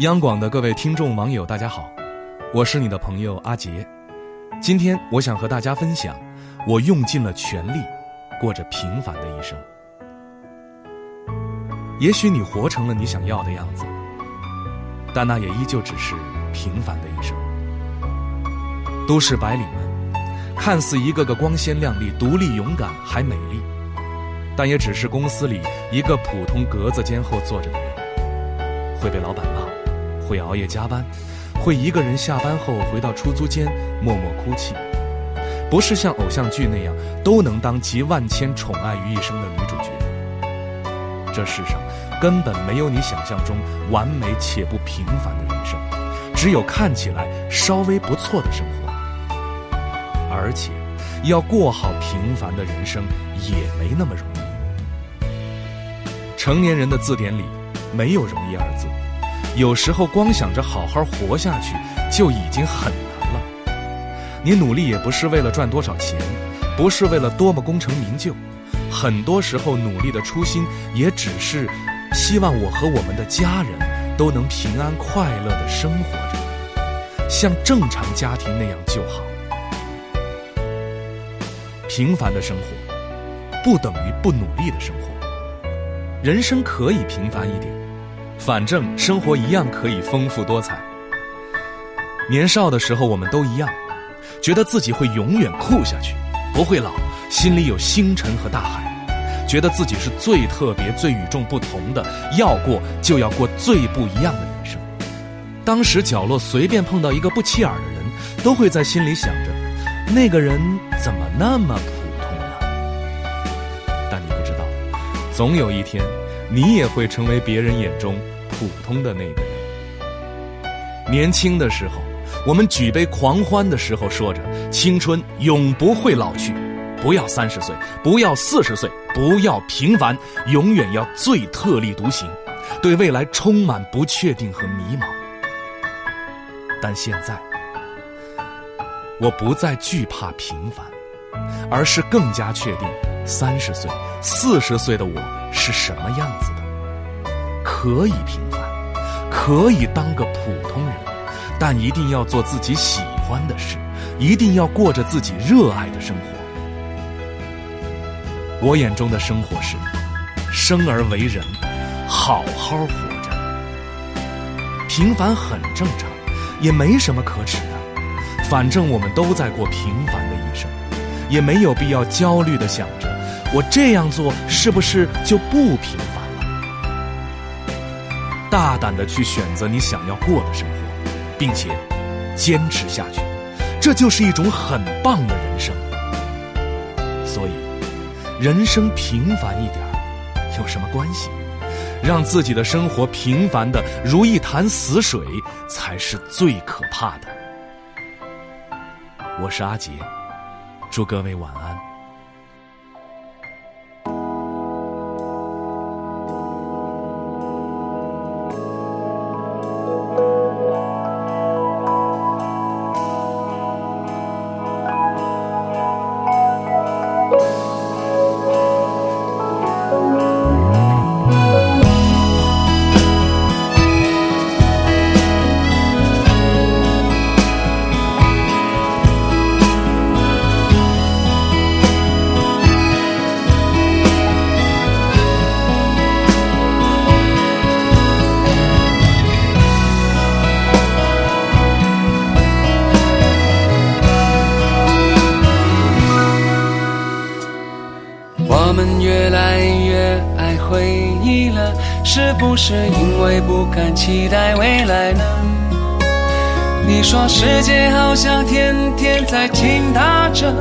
央广的各位听众网友，大家好，我是你的朋友阿杰。今天我想和大家分享，我用尽了全力，过着平凡的一生。也许你活成了你想要的样子，但那也依旧只是平凡的一生。都市白领们，看似一个个光鲜亮丽、独立勇敢还美丽，但也只是公司里一个普通格子间后坐着的人，会被老板骂。会熬夜加班，会一个人下班后回到出租间默默哭泣，不是像偶像剧那样都能当集万千宠爱于一身的女主角。这世上根本没有你想象中完美且不平凡的人生，只有看起来稍微不错的生活。而且，要过好平凡的人生也没那么容易。成年人的字典里没有“容易”二字。有时候光想着好好活下去就已经很难了。你努力也不是为了赚多少钱，不是为了多么功成名就，很多时候努力的初心也只是希望我和我们的家人都能平安快乐的生活着，像正常家庭那样就好。平凡的生活不等于不努力的生活，人生可以平凡一点。反正生活一样可以丰富多彩。年少的时候，我们都一样，觉得自己会永远酷下去，不会老，心里有星辰和大海，觉得自己是最特别、最与众不同的，要过就要过最不一样的人生。当时角落随便碰到一个不起眼的人，都会在心里想着，那个人怎么那么普通呢？但你不知道，总有一天。你也会成为别人眼中普通的那个人。年轻的时候，我们举杯狂欢的时候，说着青春永不会老去，不要三十岁，不要四十岁，不要平凡，永远要最特立独行，对未来充满不确定和迷茫。但现在，我不再惧怕平凡，而是更加确定。三十岁、四十岁的我是什么样子？可以平凡，可以当个普通人，但一定要做自己喜欢的事，一定要过着自己热爱的生活。我眼中的生活是：生而为人，好好活着。平凡很正常，也没什么可耻的。反正我们都在过平凡的一生，也没有必要焦虑的想着。我这样做是不是就不平凡？大胆的去选择你想要过的生活，并且坚持下去，这就是一种很棒的人生。所以，人生平凡一点有什么关系？让自己的生活平凡的如一潭死水，才是最可怕的。我是阿杰，祝各位晚安。我们越来越爱回忆了，是不是因为不敢期待未来呢？你说世界好像天天在倾塌着，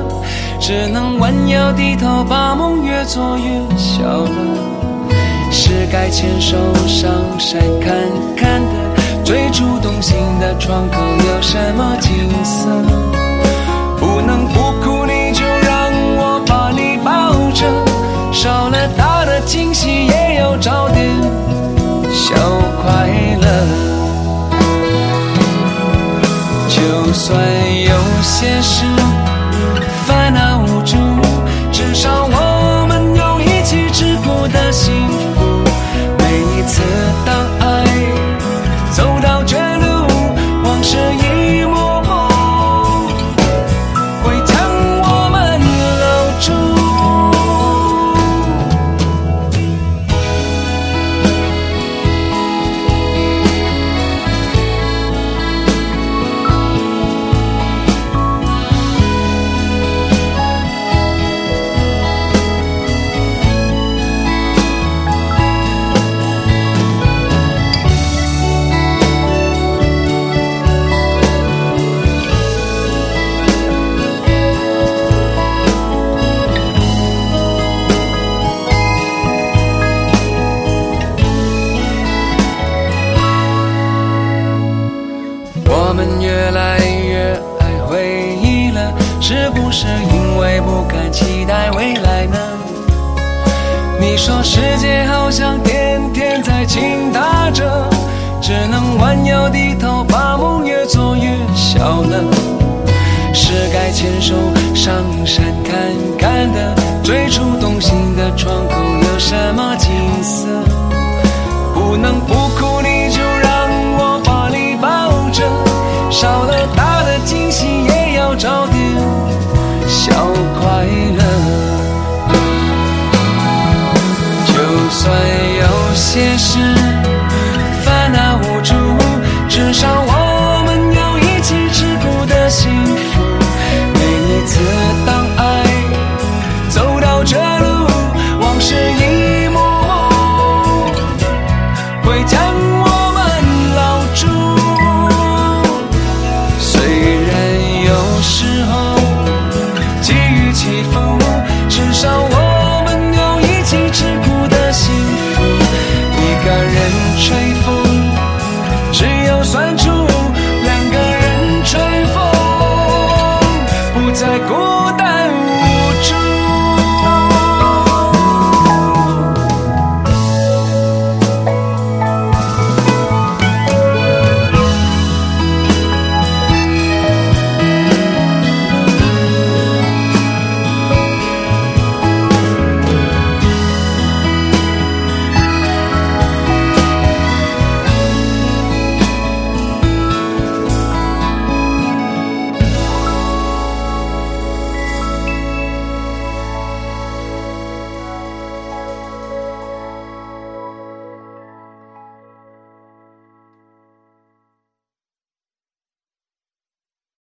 只能弯腰低头把梦越做越小了。是该牵手上山看看的，最初动心的窗口有什么景色？不能不就算有些事烦恼因为不敢期待未来呢？你说世界好像天天在倾塌着，只能弯腰低头，把梦越做越小了。是该牵手上山看看的，最初动心的窗口有什么景色？不能不哭，你在过。